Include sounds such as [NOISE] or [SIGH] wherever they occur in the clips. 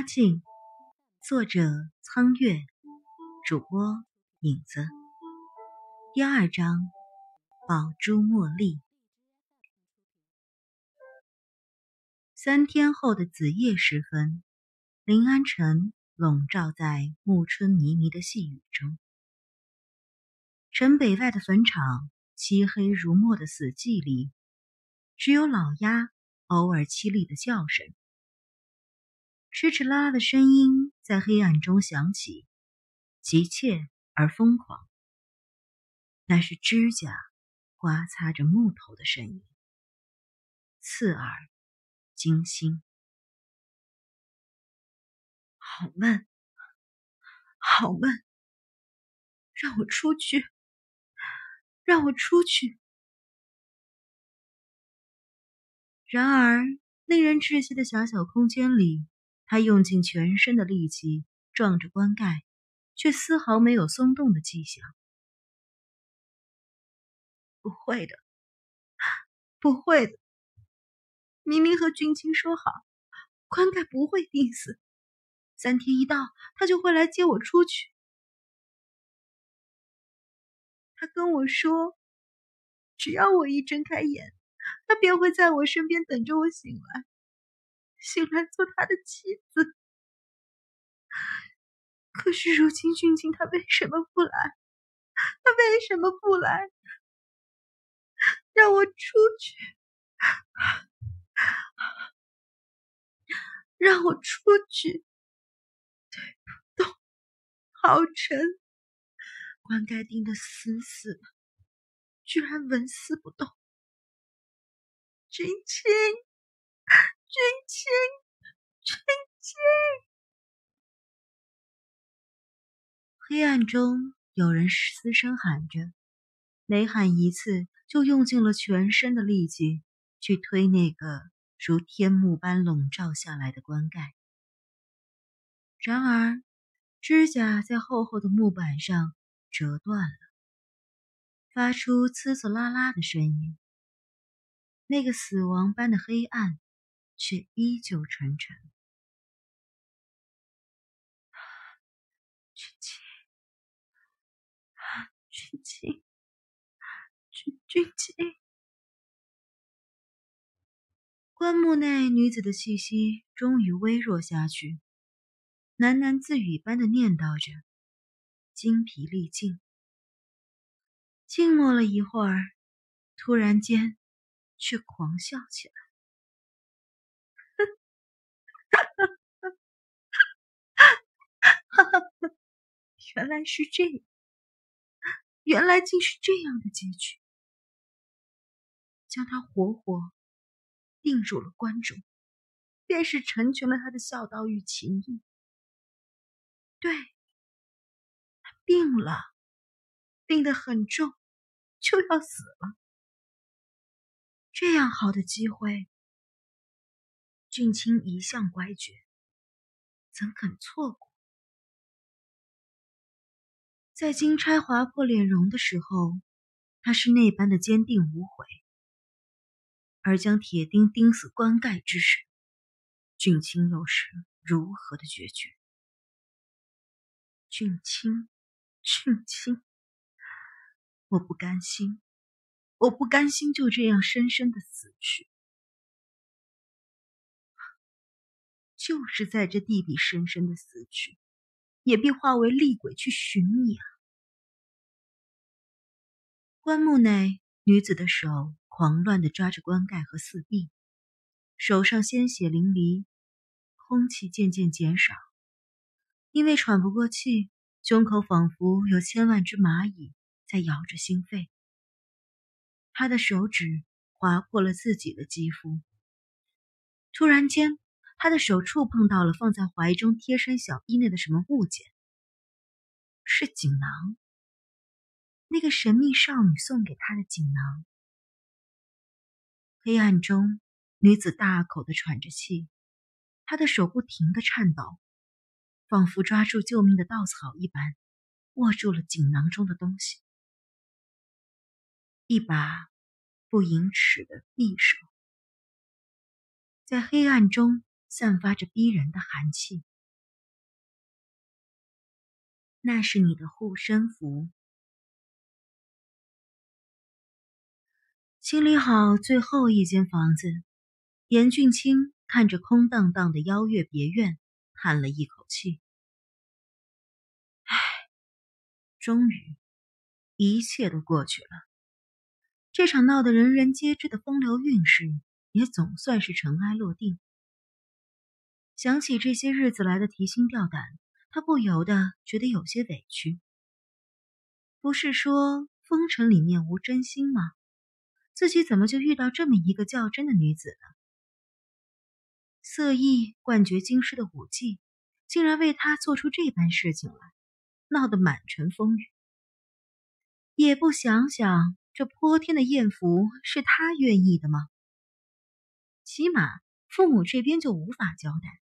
花镜，作者苍月，主播影子。第二章，宝珠茉莉。三天后的子夜时分，临安城笼罩在暮春迷迷的细雨中。城北外的坟场，漆黑如墨的死寂里，只有老鸦偶尔凄厉的叫声。哧哧啦啦的声音在黑暗中响起，急切而疯狂。那是指甲刮擦着木头的声音，刺耳、惊心。好闷，好闷！让我出去，让我出去！然而，令人窒息的狭小空间里。他用尽全身的力气撞着棺盖，却丝毫没有松动的迹象。不会的，不会的！明明和俊清说好，棺盖不会钉死，三天一到，他就会来接我出去。他跟我说，只要我一睁开眼，他便会在我身边等着我醒来。醒来做他的妻子，可是如今俊清他为什么不来？他为什么不来？让我出去！让我出去！推不动，好沉，棺盖钉得死死的，居然纹丝不动。君清。君亲，君亲！黑暗中有人嘶声喊着，每喊一次，就用尽了全身的力气去推那个如天幕般笼罩下来的棺盖。然而，指甲在厚厚的木板上折断了，发出呲呲啦啦的声音。那个死亡般的黑暗。却依旧沉沉。君清，君清，君君清。棺木内女子的气息终于微弱下去，喃喃自语般的念叨着，精疲力尽。静默了一会儿，突然间，却狂笑起来。哈 [LAUGHS] 哈原来是这样，原来竟是这样的结局，将他活活定入了棺中，便是成全了他的孝道与情义。对，他病了，病得很重，就要死了。这样好的机会，俊清一向乖觉，怎肯错过？在金钗划破脸容的时候，他是那般的坚定无悔；而将铁钉钉死棺盖之时，俊清又是如何的决绝？俊清，俊清，我不甘心，我不甘心就这样深深的死去，就是在这地底深深的死去，也必化为厉鬼去寻你啊！棺木内，女子的手狂乱地抓着棺盖和四壁，手上鲜血淋漓，空气渐渐减少，因为喘不过气，胸口仿佛有千万只蚂蚁在咬着心肺。她的手指划破了自己的肌肤。突然间，他的手触碰到了放在怀中贴身小衣内的什么物件，是锦囊。那个神秘少女送给他的锦囊。黑暗中，女子大口的喘着气，她的手不停的颤抖，仿佛抓住救命的稻草一般，握住了锦囊中的东西。一把不盈尺的匕首，在黑暗中散发着逼人的寒气。那是你的护身符。清理好最后一间房子，严俊清看着空荡荡的邀月别院，叹了一口气：“唉，终于，一切都过去了。这场闹得人人皆知的风流韵事，也总算是尘埃落定。”想起这些日子来的提心吊胆，他不由得觉得有些委屈。不是说风尘里面无真心吗？自己怎么就遇到这么一个较真的女子呢？色艺冠绝京师的武技，竟然为他做出这般事情来，闹得满城风雨。也不想想，这泼天的艳福是他愿意的吗？起码父母这边就无法交代。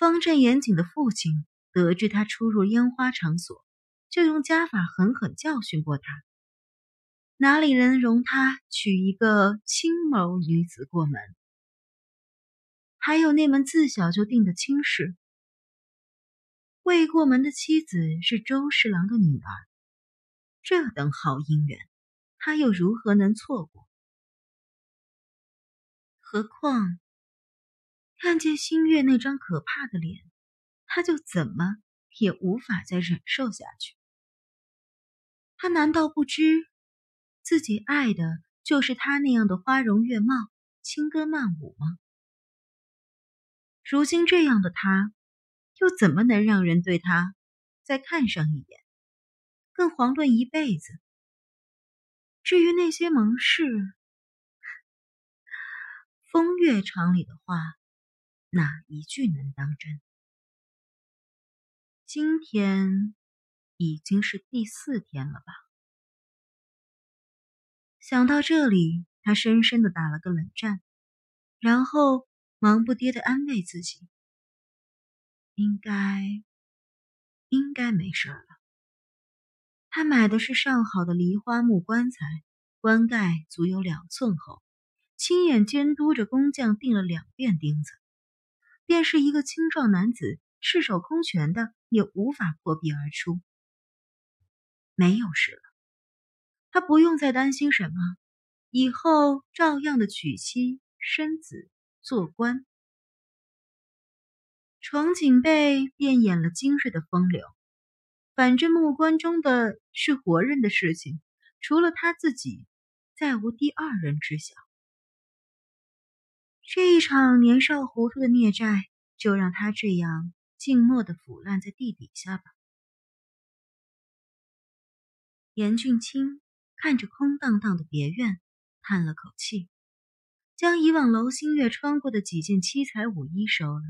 方正严谨的父亲得知他出入烟花场所，就用家法狠狠教训过他。哪里能容他娶一个青眸女子过门？还有那门自小就定的亲事，未过门的妻子是周侍郎的女儿，这等好姻缘，他又如何能错过？何况……看见新月那张可怕的脸，他就怎么也无法再忍受下去。他难道不知自己爱的就是他那样的花容月貌、轻歌曼舞吗？如今这样的他，又怎么能让人对他再看上一眼，更遑论一辈子？至于那些盟誓，[LAUGHS] 风月场里的话。哪一句能当真？今天已经是第四天了吧？想到这里，他深深的打了个冷战，然后忙不迭的安慰自己：“应该，应该没事了。”他买的是上好的梨花木棺材，棺盖足有两寸厚，亲眼监督着工匠钉了两遍钉子。便是一个青壮男子，赤手空拳的，也无法破壁而出。没有事了，他不用再担心什么，以后照样的娶妻生子做官。床景被便演了今日的风流，反正木棺中的是活人的事情，除了他自己，再无第二人知晓。这一场年少糊涂的孽债，就让他这样静默的腐烂在地底下吧。严俊清看着空荡荡的别院，叹了口气，将以往楼心月穿过的几件七彩舞衣收了，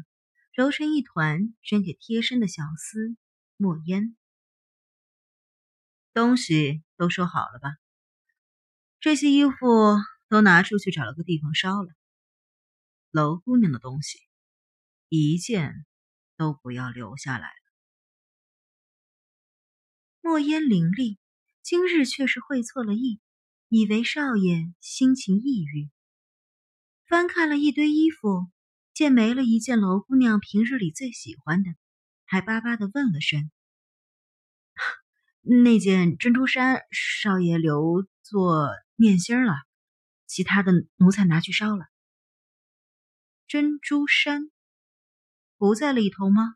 揉成一团，扔给贴身的小厮墨烟。东西都收好了吧？这些衣服都拿出去找了个地方烧了。楼姑娘的东西，一件都不要留下来了。墨烟凌厉，今日却是会错了意，以为少爷心情抑郁。翻看了一堆衣服，见没了一件楼姑娘平日里最喜欢的，还巴巴的问了声：“ [LAUGHS] 那件珍珠衫，少爷留作念心了，其他的奴才拿去烧了。”珍珠衫不在里头吗？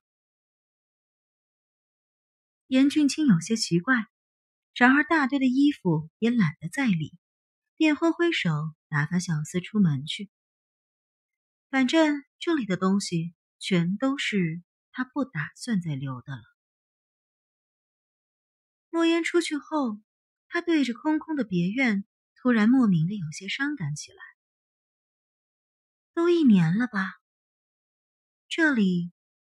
严俊清有些奇怪，然而大堆的衣服也懒得再理，便挥挥手打发小厮出门去。反正这里的东西全都是他不打算再留的了。莫言出去后，他对着空空的别院，突然莫名的有些伤感起来。都一年了吧？这里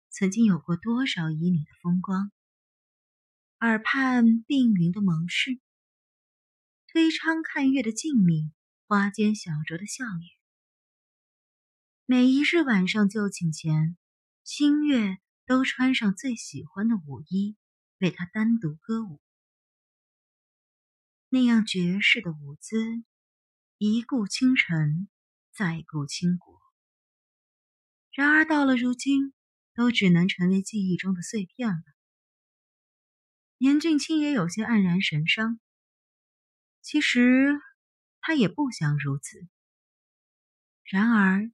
曾经有过多少旖旎的风光？耳畔鬓云的盟誓，推窗看月的静谧，花间小酌的笑语。每一日晚上就寝前，新月都穿上最喜欢的舞衣，为他单独歌舞。那样绝世的舞姿，一顾倾城。再顾倾国，然而到了如今，都只能成为记忆中的碎片了。严俊清也有些黯然神伤。其实他也不想如此，然而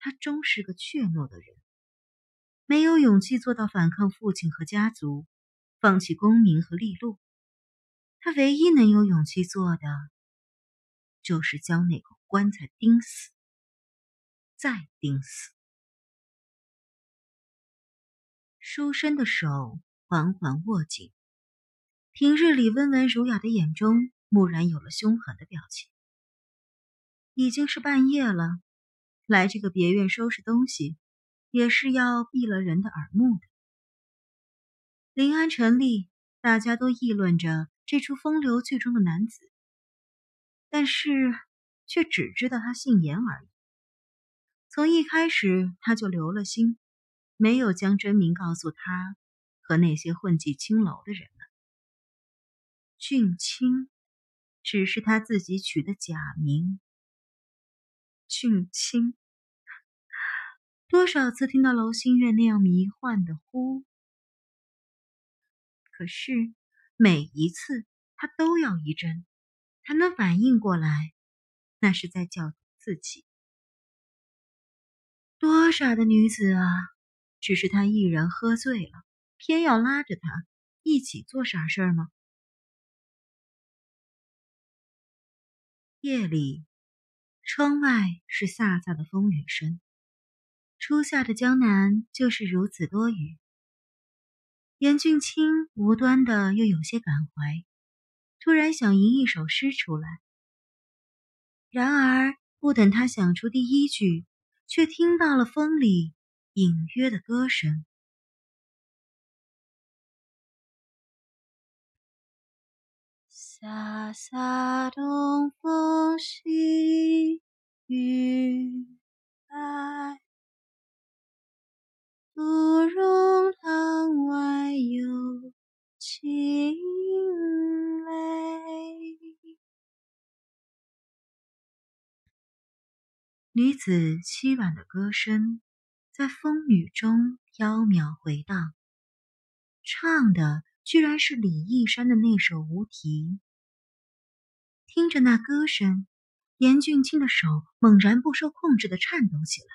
他终是个怯懦的人，没有勇气做到反抗父亲和家族，放弃功名和利禄。他唯一能有勇气做的，就是将那口棺材钉死，再钉死。书生的手缓缓握紧，平日里温文儒雅的眼中蓦然有了凶狠的表情。已经是半夜了，来这个别院收拾东西，也是要避了人的耳目的。临安城里，大家都议论着这出风流剧中的男子，但是却只知道他姓严而已。从一开始，他就留了心。没有将真名告诉他和那些混迹青楼的人们。俊清只是他自己取的假名。俊清，多少次听到楼心月那样迷幻的呼，可是每一次他都要一怔，才能反应过来，那是在叫自己。多傻的女子啊！只是他一人喝醉了，偏要拉着他一起做傻事儿吗？夜里，窗外是飒飒的风雨声。初夏的江南就是如此多雨。严俊清无端的又有些感怀，突然想吟一首诗出来。然而不等他想出第一句，却听到了风里。隐约的歌声，飒飒东风细雨来，芙蓉塘外有青女子凄婉的歌声。在风雨中飘渺回荡，唱的居然是李义山的那首《无题》。听着那歌声，严俊清的手猛然不受控制的颤抖起来。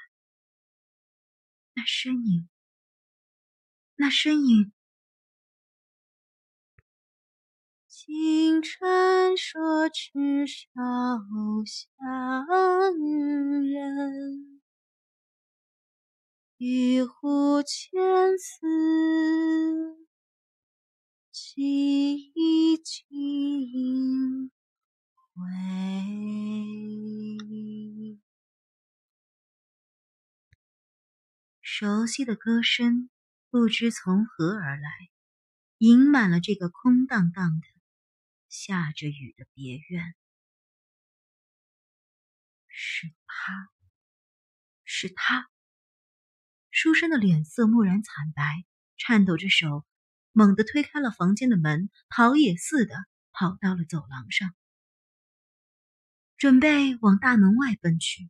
那身影，那身影，听传说：“痴少乡人。”玉壶千丝几经回。熟悉的歌声不知从何而来，盈满了这个空荡荡的、下着雨的别院。是他，是他。书生的脸色蓦然惨白，颤抖着手，猛地推开了房间的门，逃也似的跑到了走廊上，准备往大门外奔去。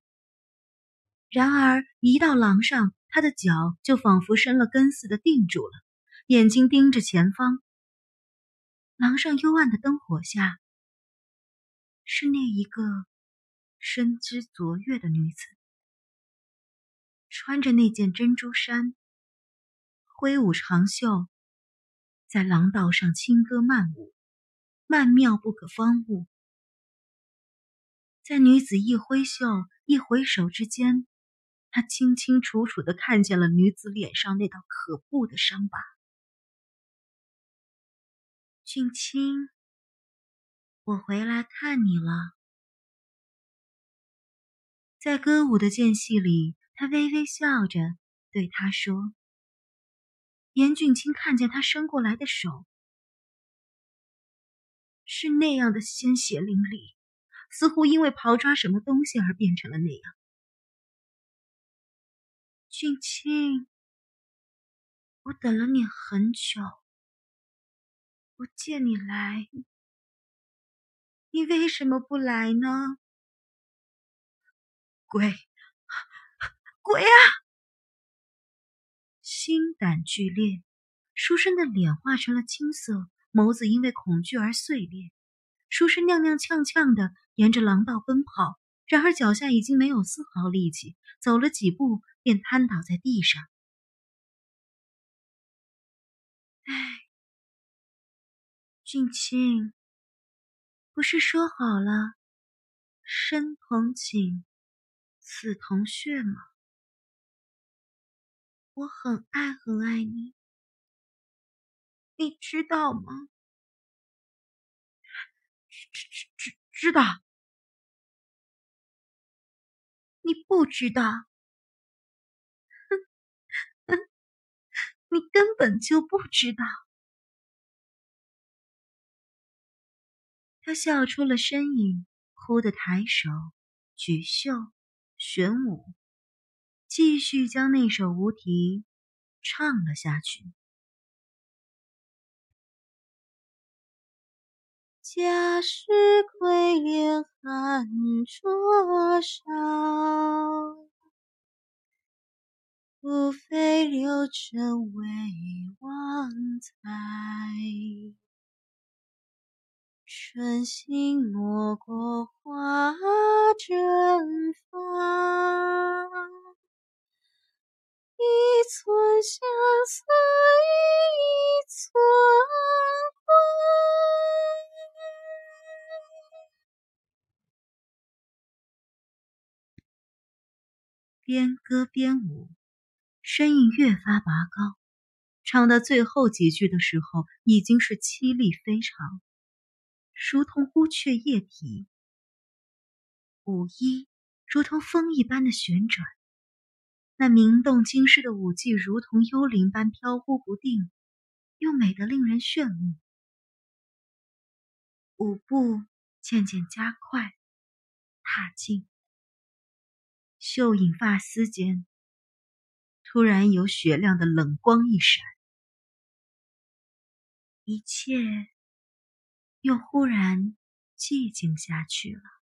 然而一到廊上，他的脚就仿佛生了根似的定住了，眼睛盯着前方。廊上幽暗的灯火下，是那一个身姿卓越的女子。穿着那件珍珠衫，挥舞长袖，在廊道上轻歌曼舞，曼妙不可方物。在女子一挥袖、一回首之间，他清清楚楚的看见了女子脸上那道可怖的伤疤。俊清，我回来看你了。在歌舞的间隙里。他微微笑着对他说：“严俊清看见他伸过来的手，是那样的鲜血淋漓，似乎因为刨抓什么东西而变成了那样。”俊清，我等了你很久，我见你来，你为什么不来呢？鬼！鬼啊！心胆俱裂，书生的脸化成了青色，眸子因为恐惧而碎裂，书生踉踉跄跄的沿着廊道奔跑，然而脚下已经没有丝毫力气，走了几步便瘫倒在地上。俊清，不是说好了，身同寝，死同穴吗？我很爱很爱你，你知道吗？知知知知道。你不知道，[LAUGHS] 你根本就不知道。他笑出了身影，忽地抬手举袖玄武。继续将那首无题唱了下去。假使桂莲寒灼烧，不非流尘为旺财。春心莫过花正发。一寸相思一寸灰。边歌边舞，声音越发拔高。唱到最后几句的时候，已经是凄厉非常，如同乌鹊夜啼。舞衣如同风一般的旋转。那名动京师的舞技，如同幽灵般飘忽不定，又美得令人炫目。舞步渐渐加快，踏进，秀影发丝间，突然有雪亮的冷光一闪，一切又忽然寂静下去了。